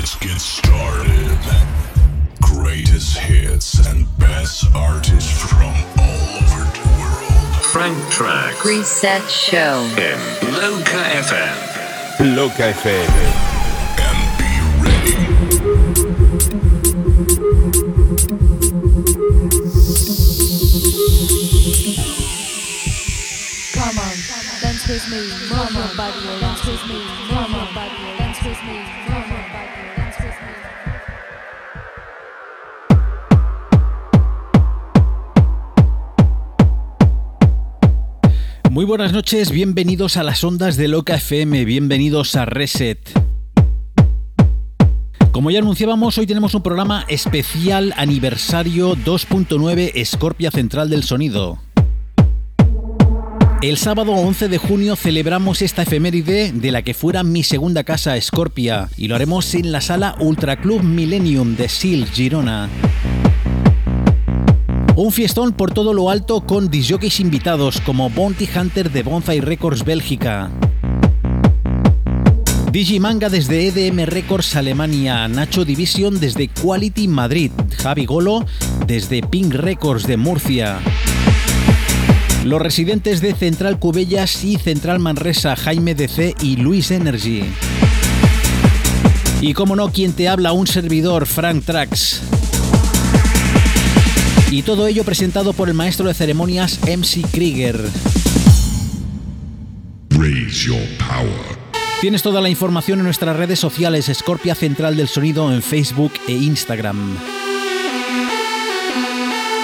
Let's get started. Greatest hits and best artists from all over the world. Frank Track Reset Show. in Loca FM. Loca FM. And be ready. Come on, dance with me, move your body, dance with me, Muy buenas noches, bienvenidos a las ondas de Loca FM, bienvenidos a Reset. Como ya anunciábamos, hoy tenemos un programa especial aniversario 2.9 Scorpia Central del Sonido. El sábado 11 de junio celebramos esta efeméride de la que fuera mi segunda casa Scorpia y lo haremos en la sala Ultra Club Millennium de Sil, Girona. Un fiestón por todo lo alto con disjockeys invitados como Bounty Hunter de Bonsai Records Bélgica. Digimanga desde EDM Records Alemania, Nacho Division desde Quality Madrid, Javi Golo desde Pink Records de Murcia. Los residentes de Central Cubellas y Central Manresa, Jaime DC y Luis Energy. Y como no, quien te habla, un servidor, Frank Trax. Y todo ello presentado por el maestro de ceremonias MC Krieger. Raise your power. Tienes toda la información en nuestras redes sociales Scorpia Central del Sonido en Facebook e Instagram.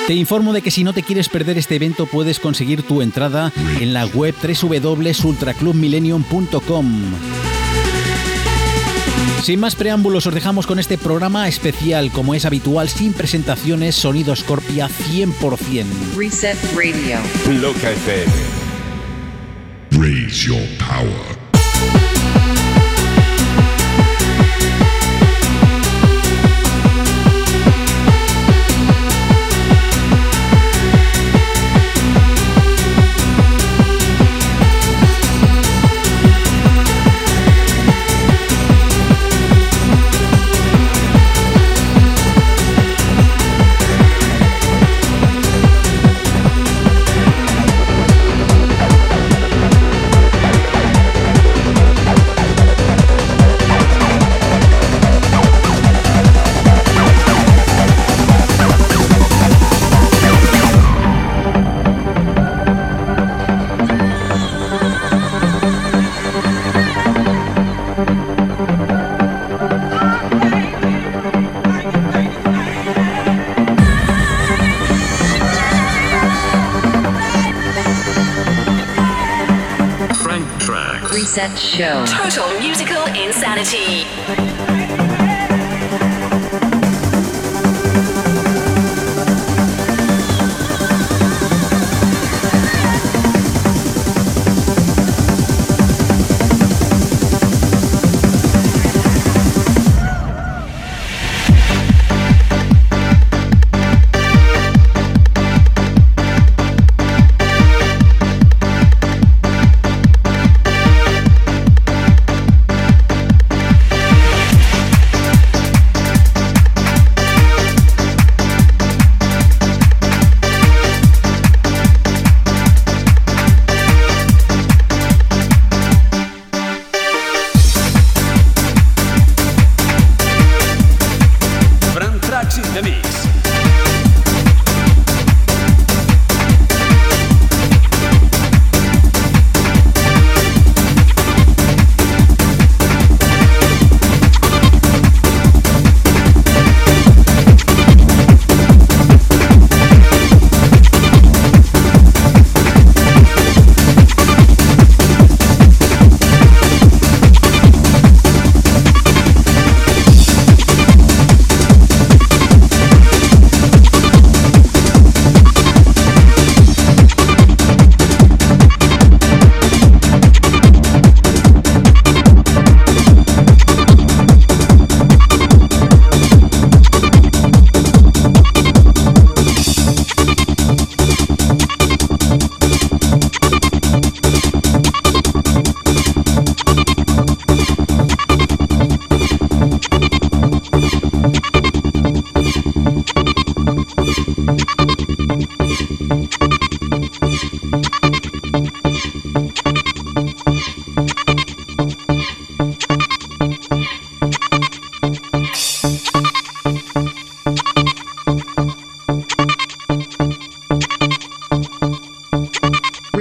Te informo de que si no te quieres perder este evento puedes conseguir tu entrada en la web www.ultraclubmillennium.com. Sin más preámbulos os dejamos con este programa especial como es habitual sin presentaciones, sonido Scorpia 100%. Reset Radio. Loca FM. Raise your power. Show. Total musical insanity.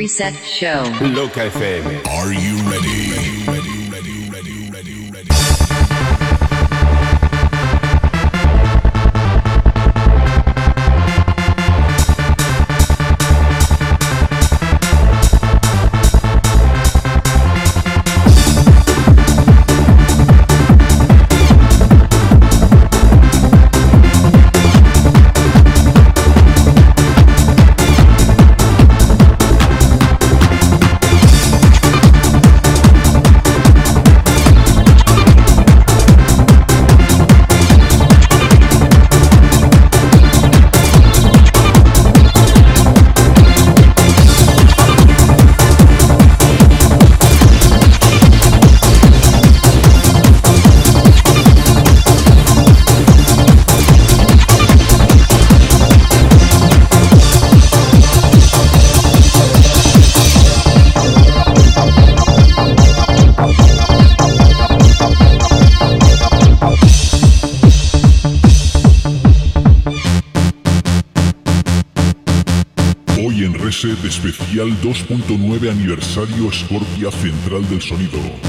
Reset Show. Loca FM. Are you ready? Are you ready? Especial 2.9 aniversario Scorpia Central del Sonido.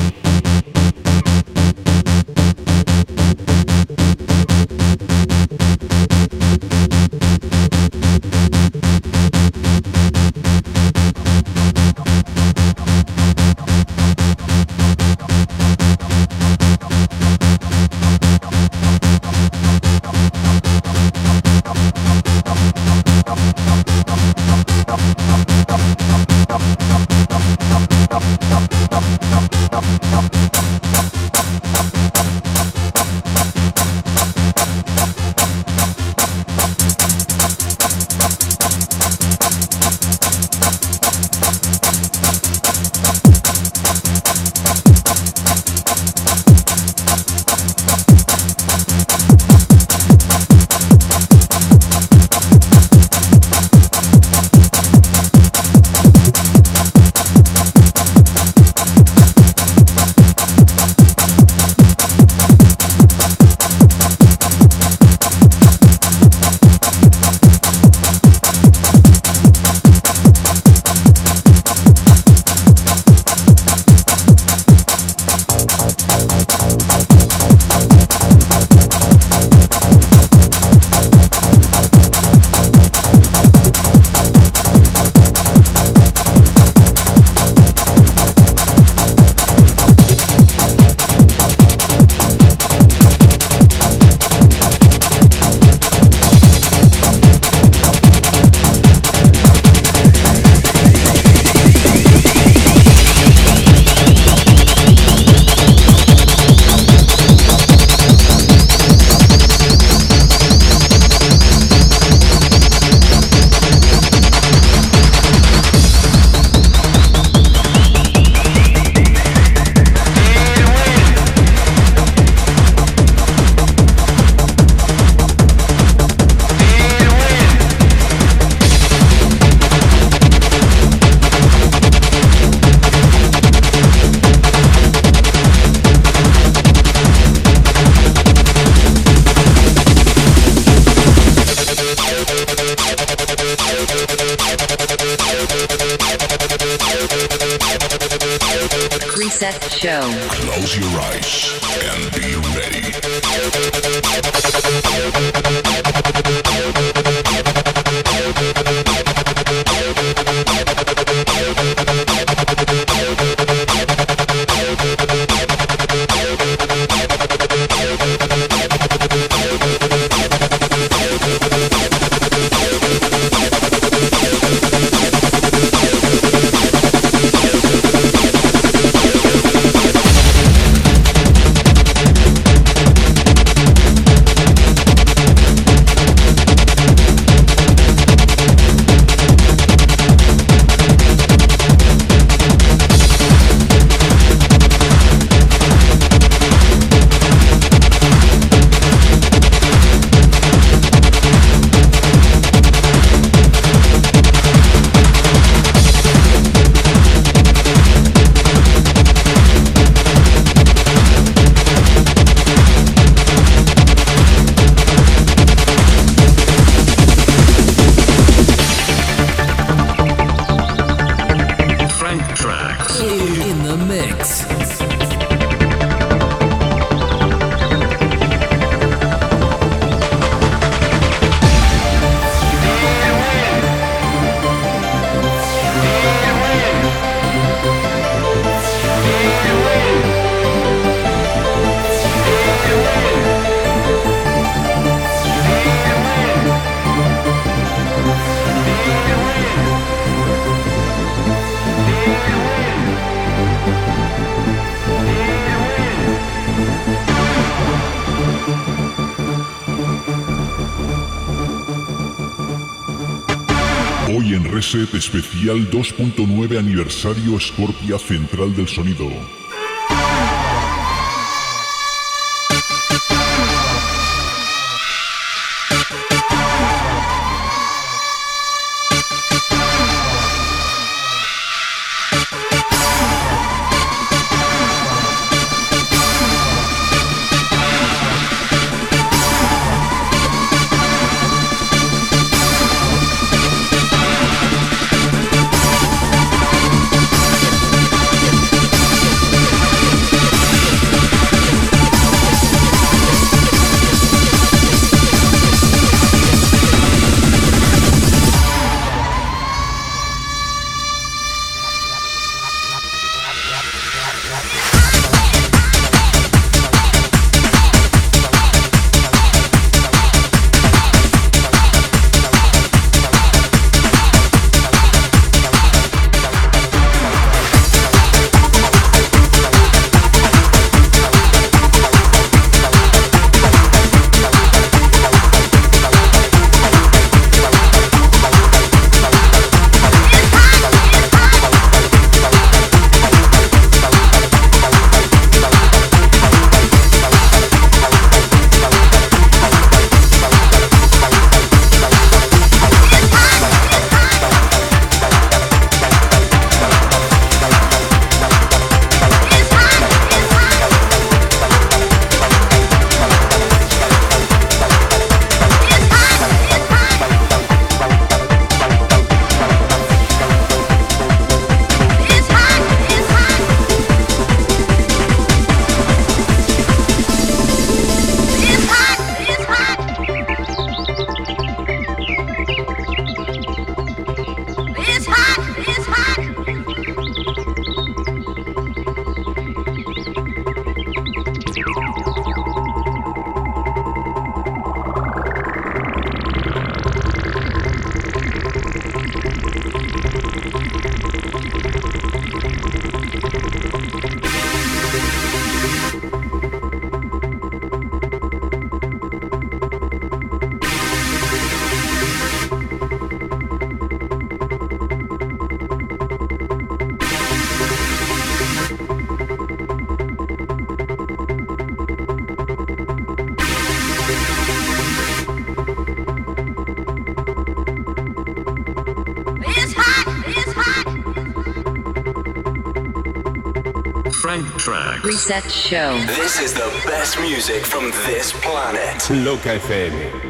Close your eyes Reset Especial 2.9 Aniversario Scorpia Central del Sonido. Reset Show. This is the best music from this planet. Loca FM.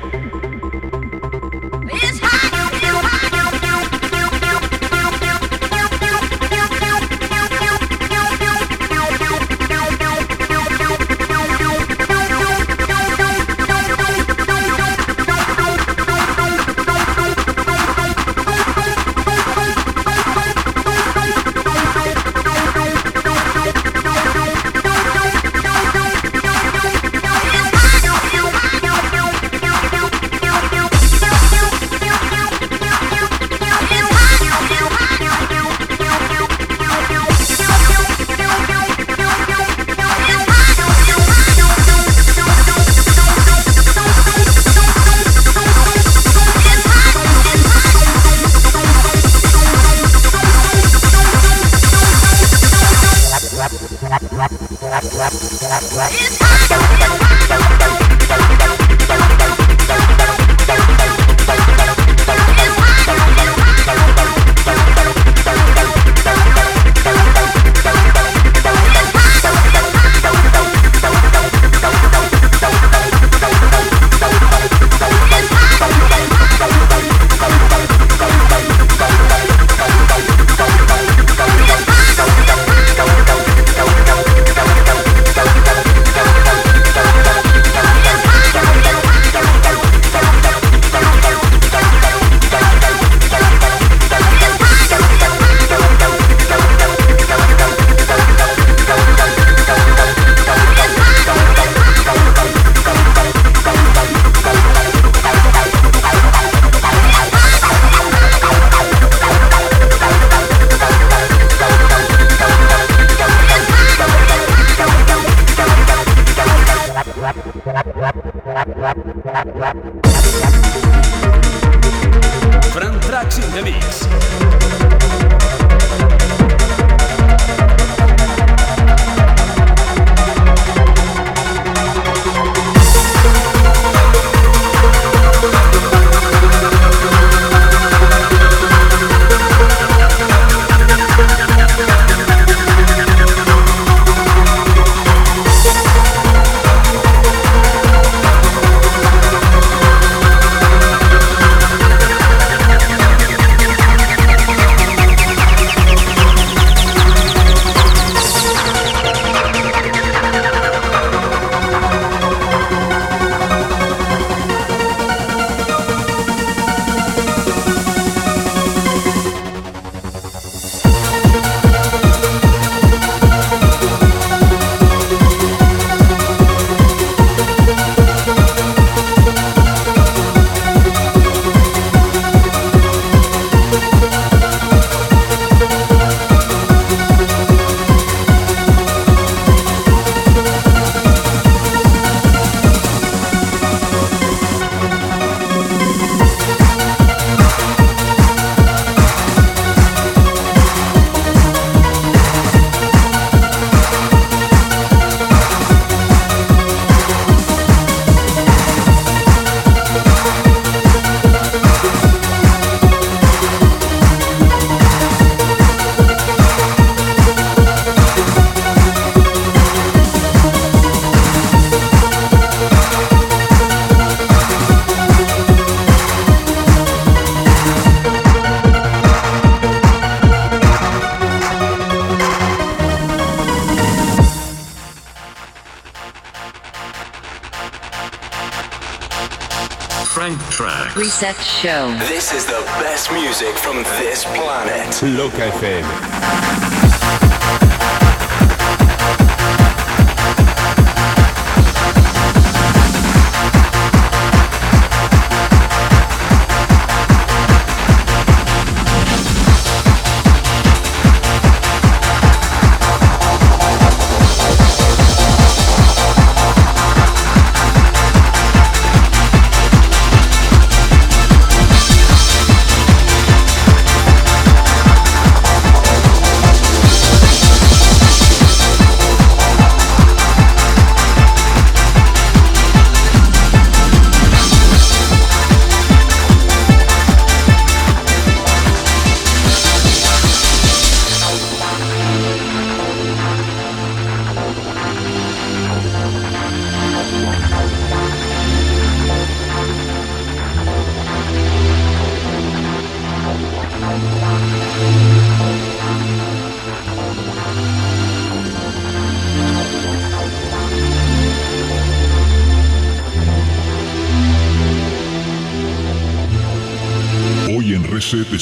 Reset Show. This is the best music from this planet. Loca FM.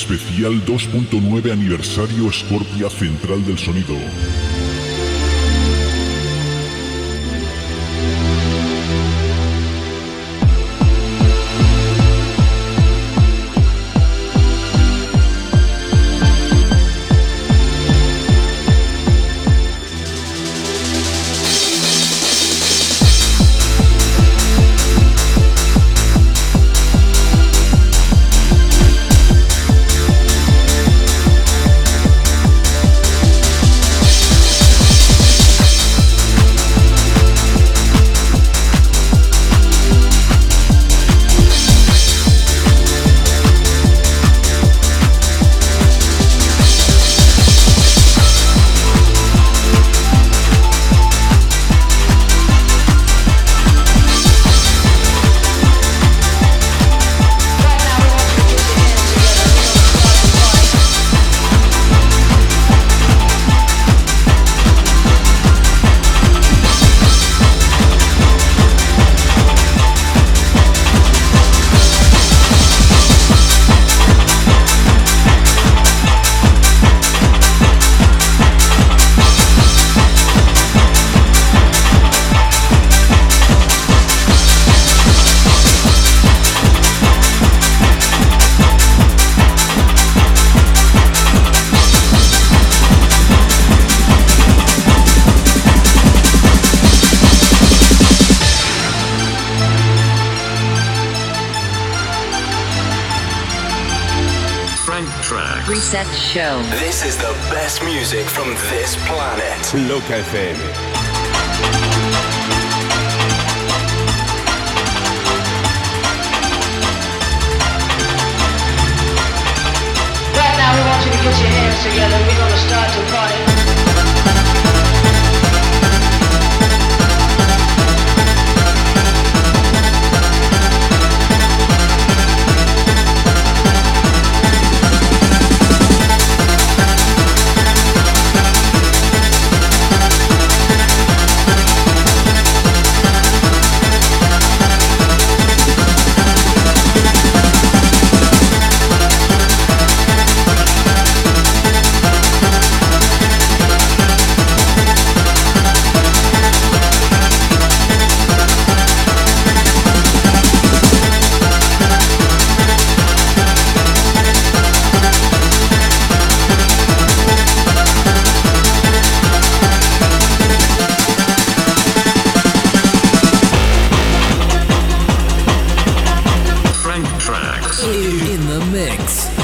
Especial 2.9 Aniversario Scorpia Central del Sonido. Show. This is the best music from this planet. Loca FM. Right now, we want you to get your hands together. We're gonna start mix.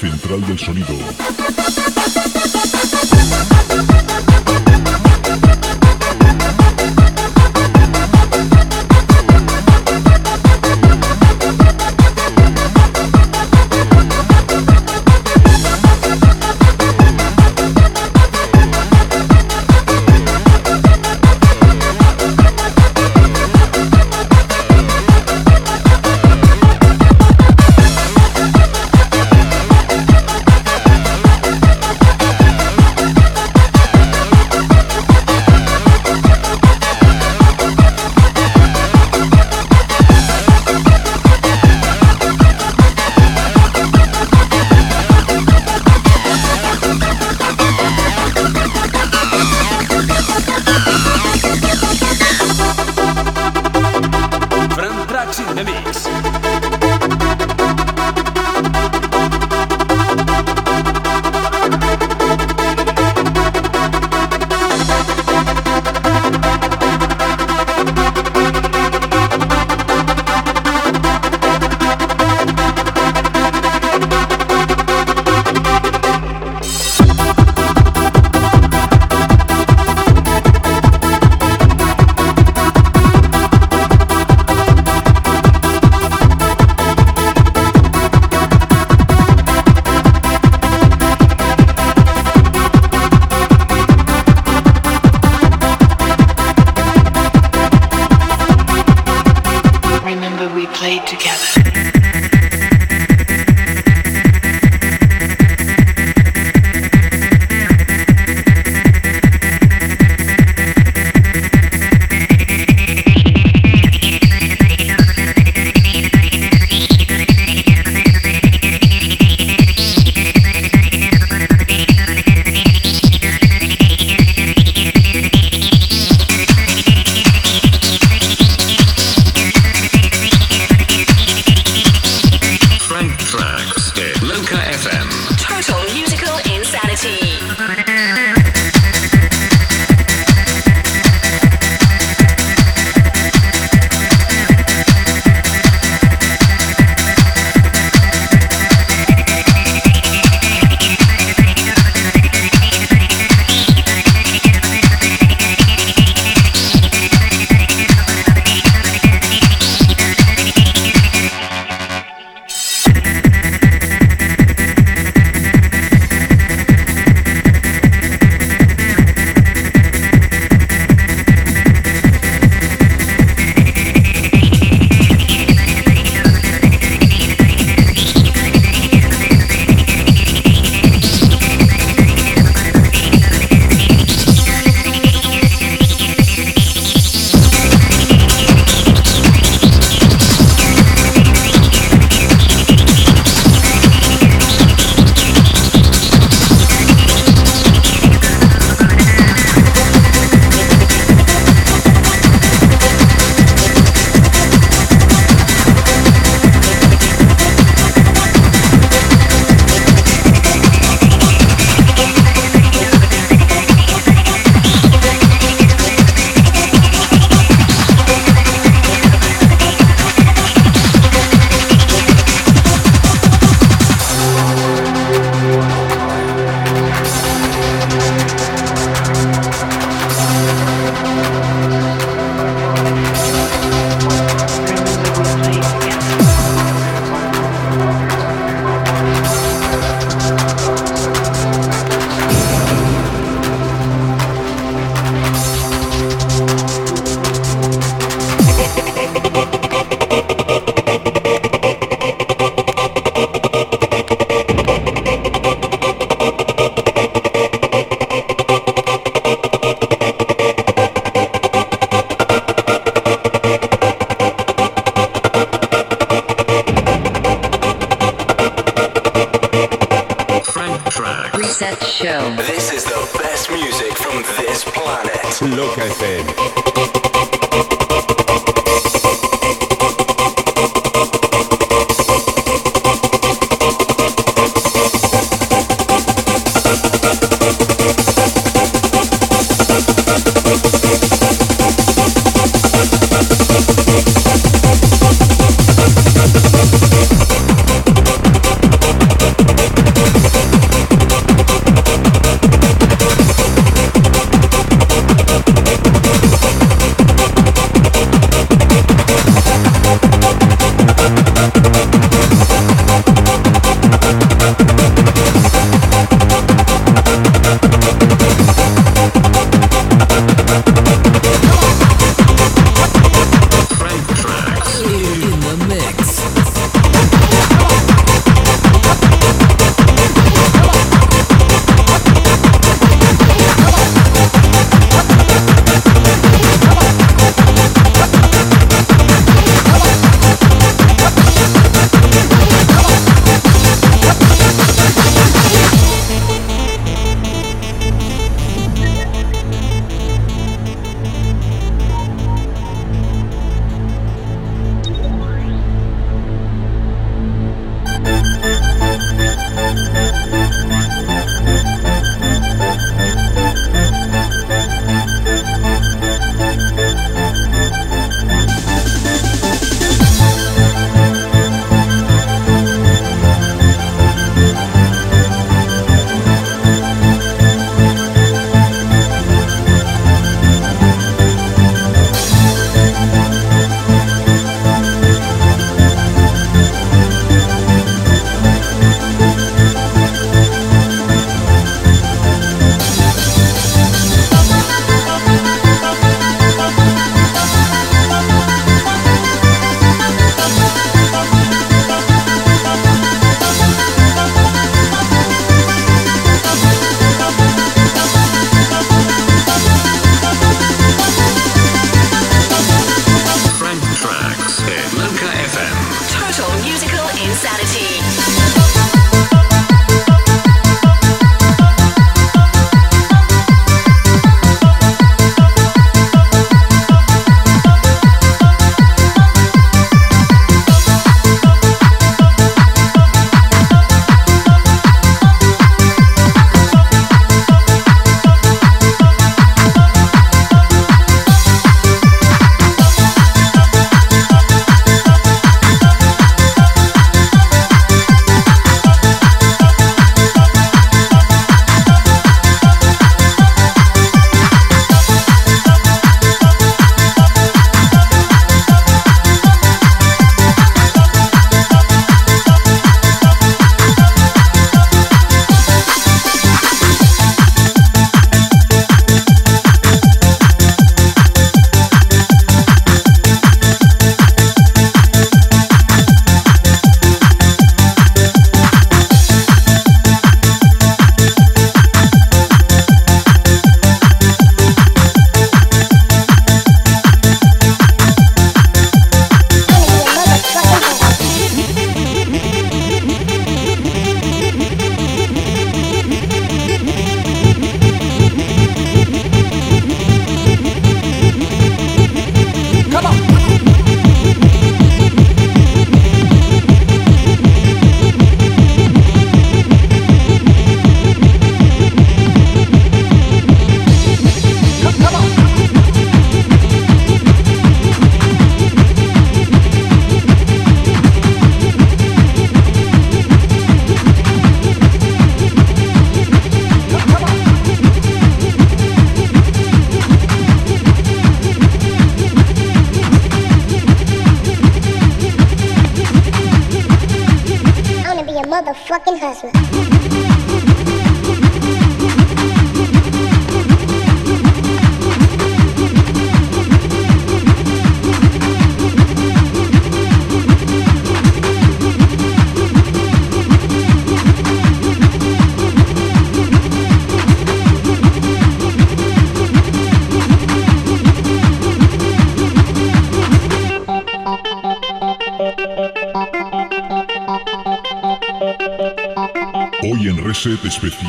Central del Sonido.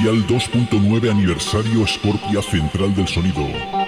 Especial 2.9 Aniversario Scorpia Central del Sonido.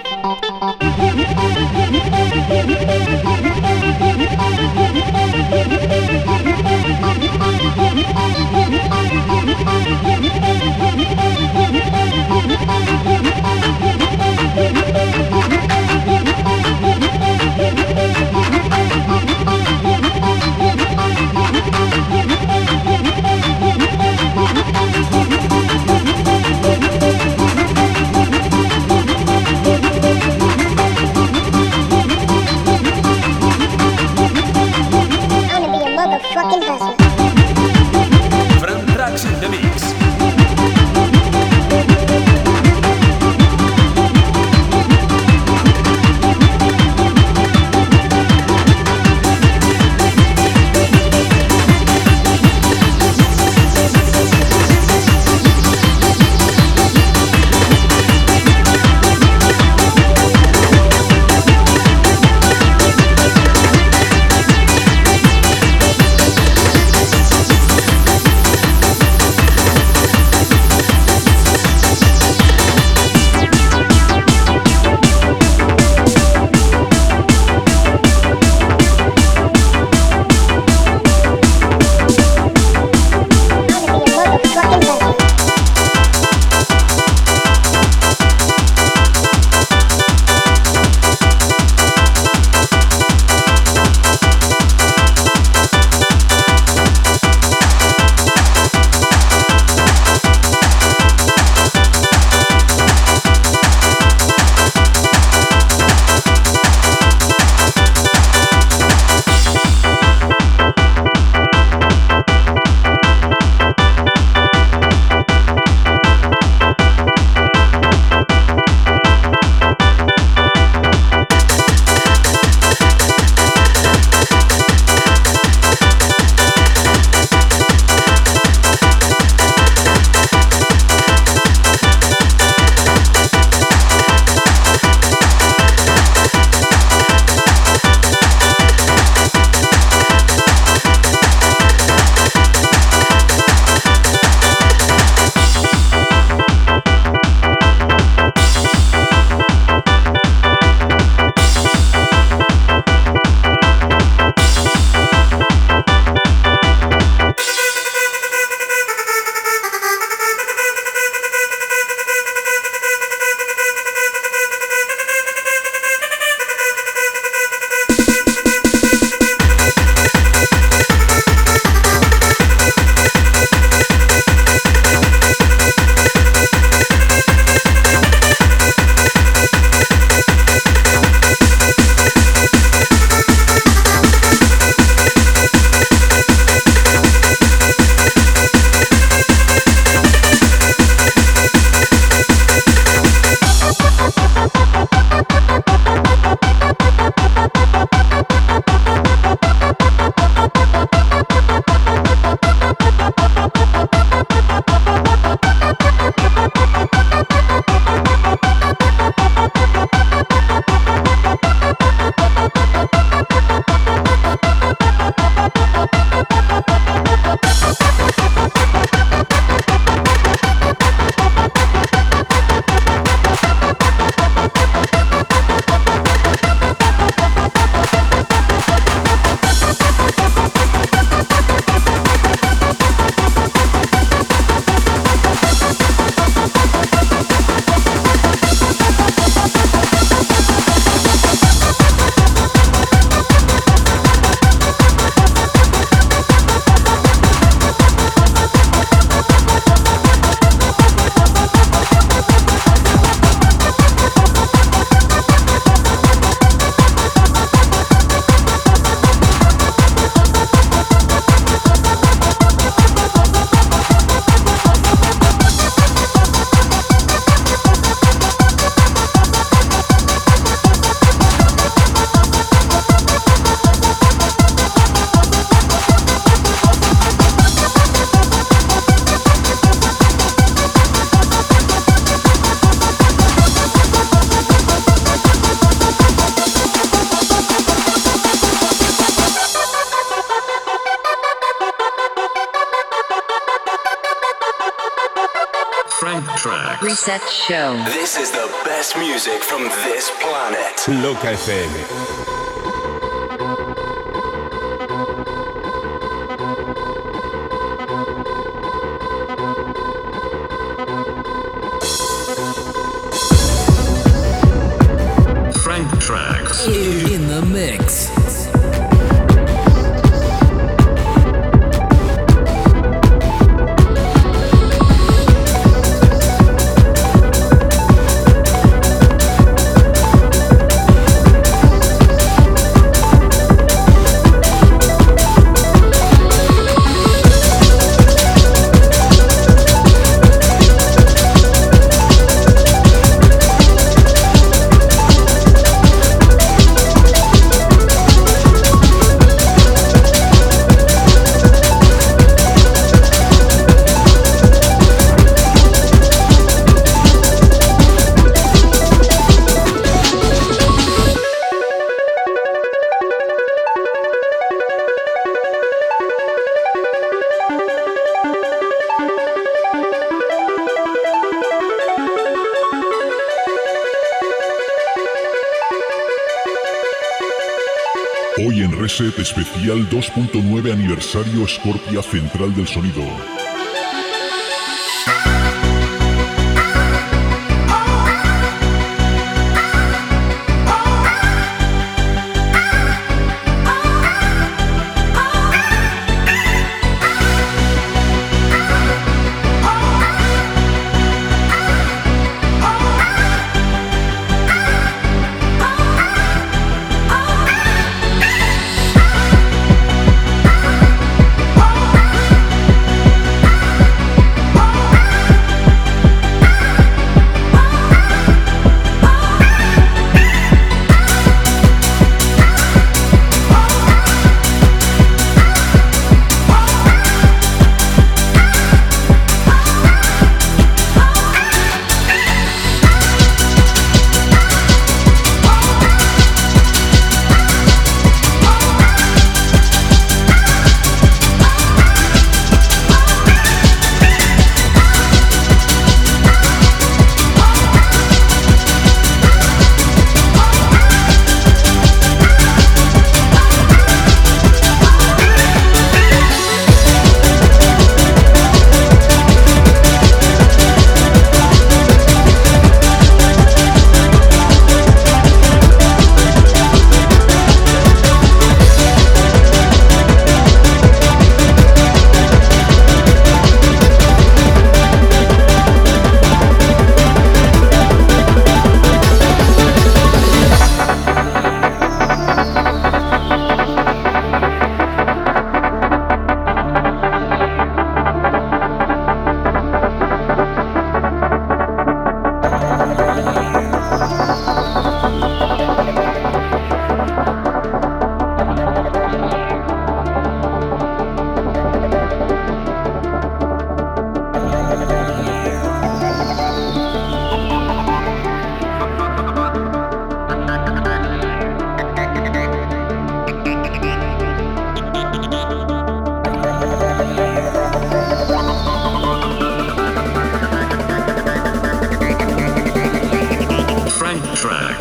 Reset Show. This is the best music from this planet. Loca FM. Reset Especial 2.9 Aniversario Scorpia Central del Sonido.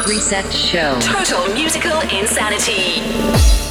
Reset Show. Total musical insanity.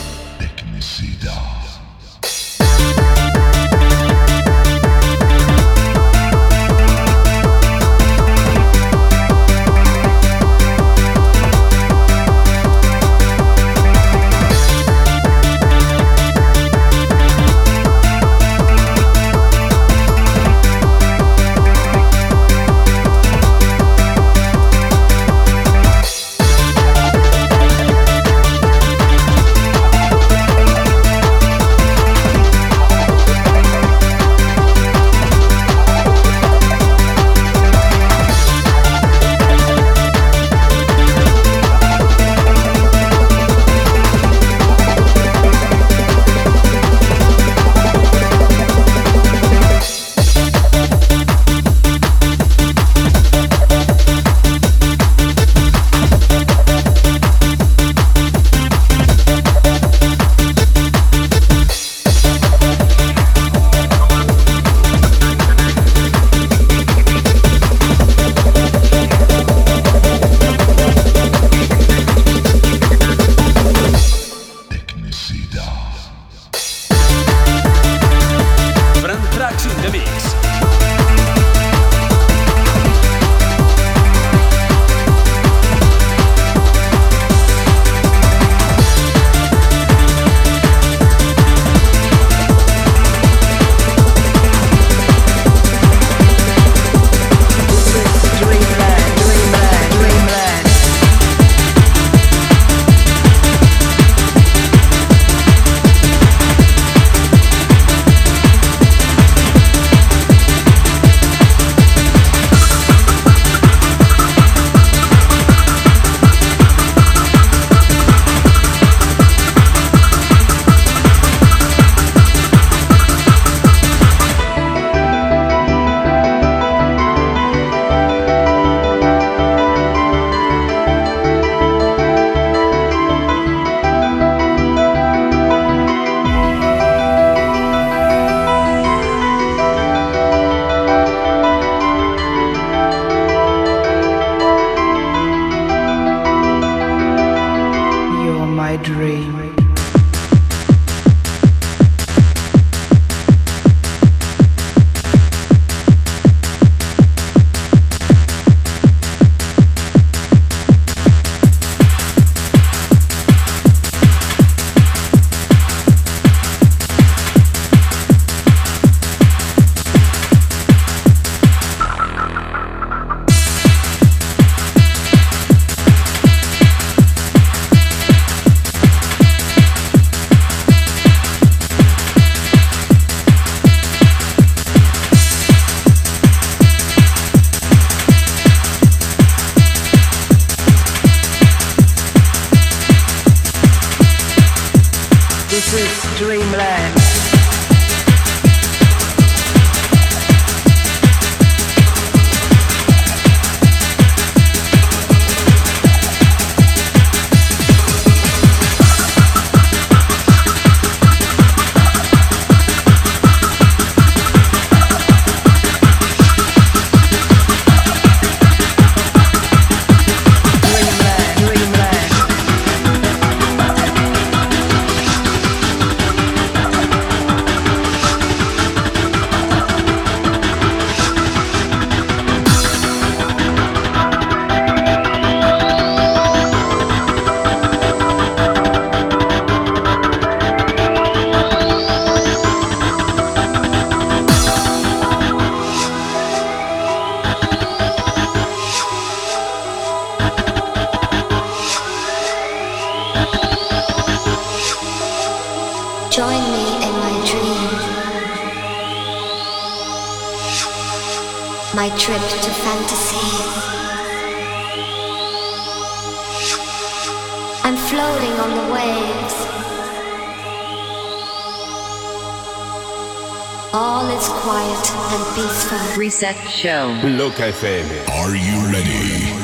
Show. Loca FM. Are you ready?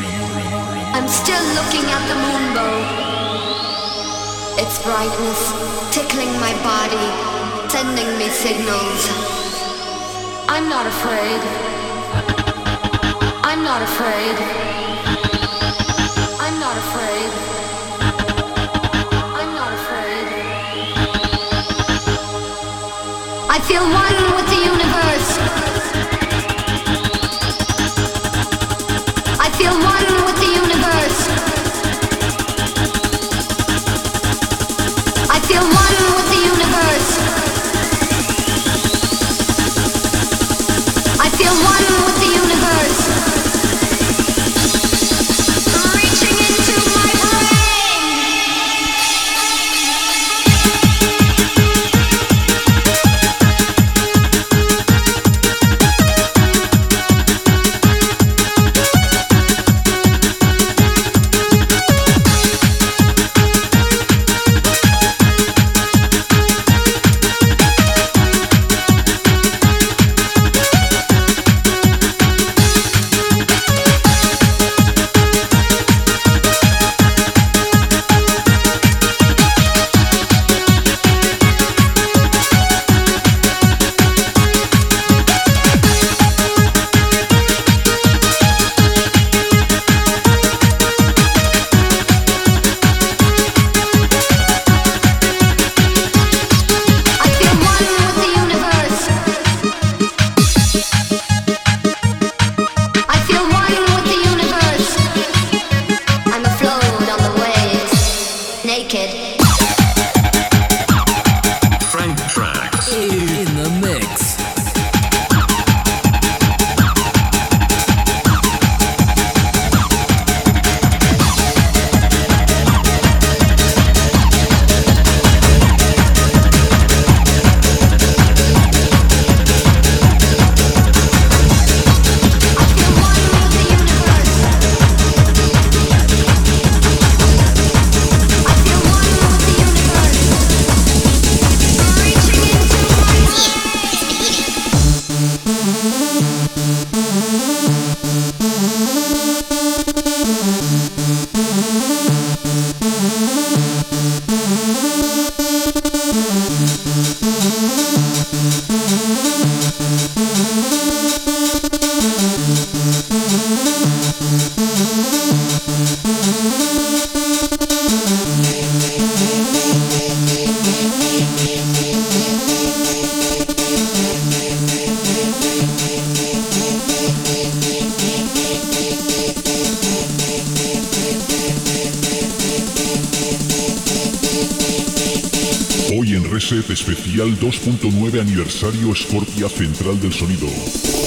I'm still looking at the moonbow. Its brightness tickling my body, sending me signals. I'm not afraid. I'm not afraid. I'm not afraid. I'm not afraid. I feel one with the universe. Especial 2.9 Aniversario Scorpia Central del Sonido.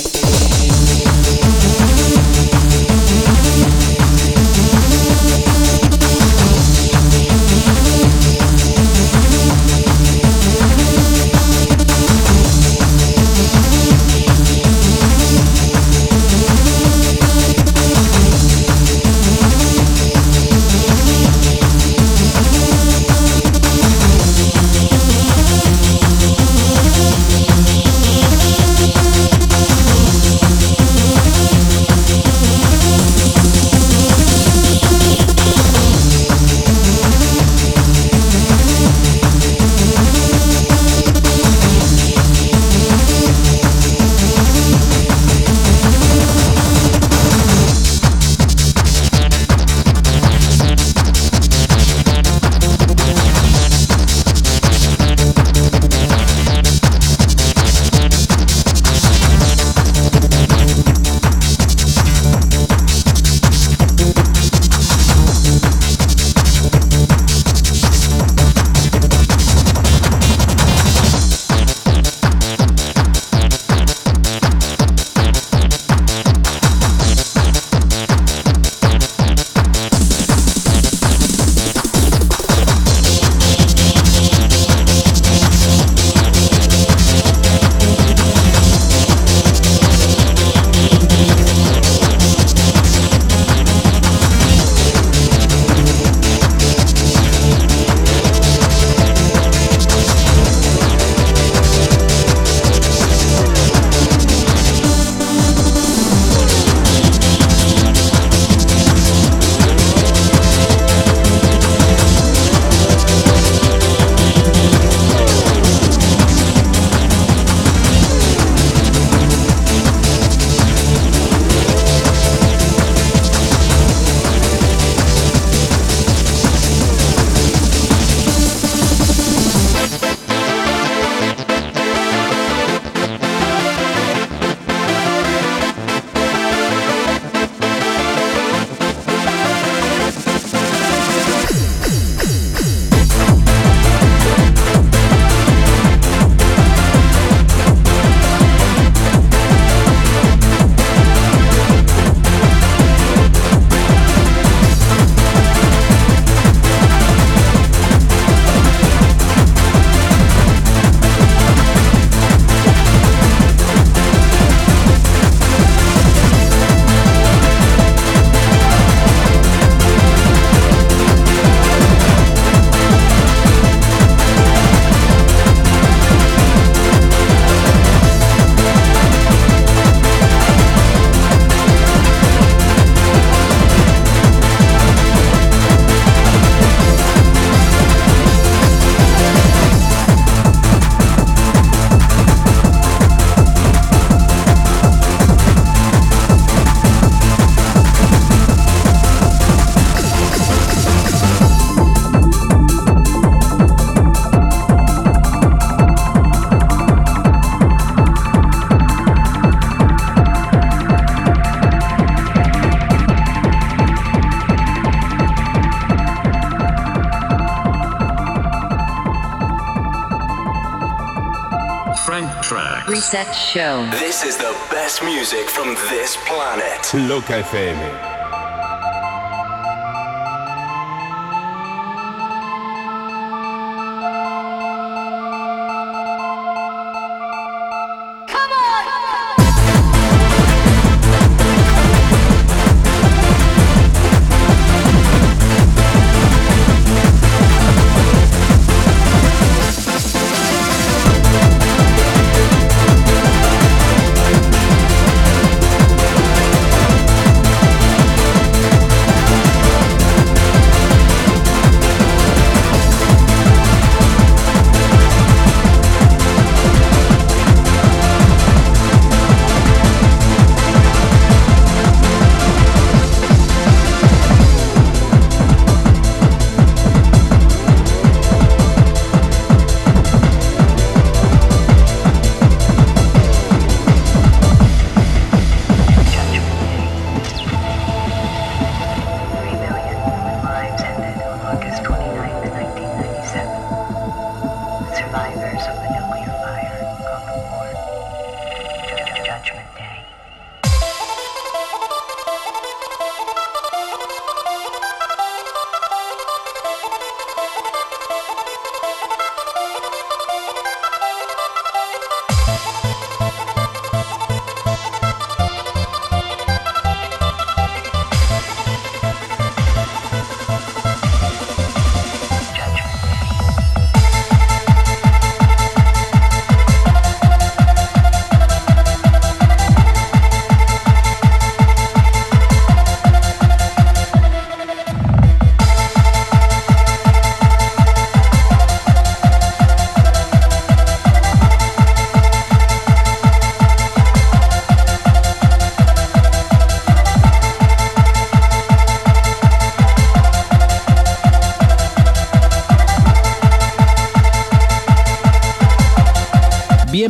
Track. Reset Show. This is the best music from this planet. Loca FM.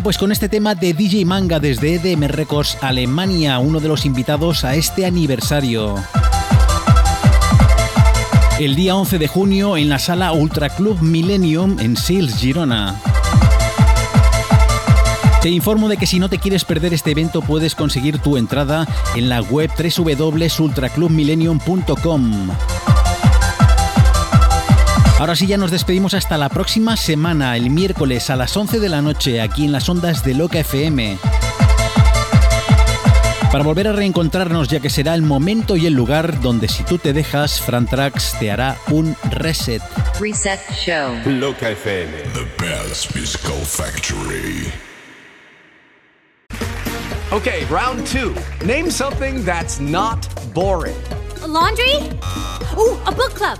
Pues con este tema de DJ Manga desde EDM Records Alemania, uno de los invitados a este aniversario. El día 11 de junio en la sala Ultra Club Millennium en Sils, Girona. Te informo de que si no te quieres perder este evento puedes conseguir tu entrada en la web www.ultraclubmillennium.com. Ahora sí ya nos despedimos hasta la próxima semana, el miércoles a las 11 de la noche, aquí en las ondas de Loca FM. Para volver a reencontrarnos ya que será el momento y el lugar donde si tú te dejas, Frantrax te hará un reset. Reset Show. Loca FM. The Best Disco Factory. Okay, round two. Name something that's not boring. A laundry? Ooh, a book club.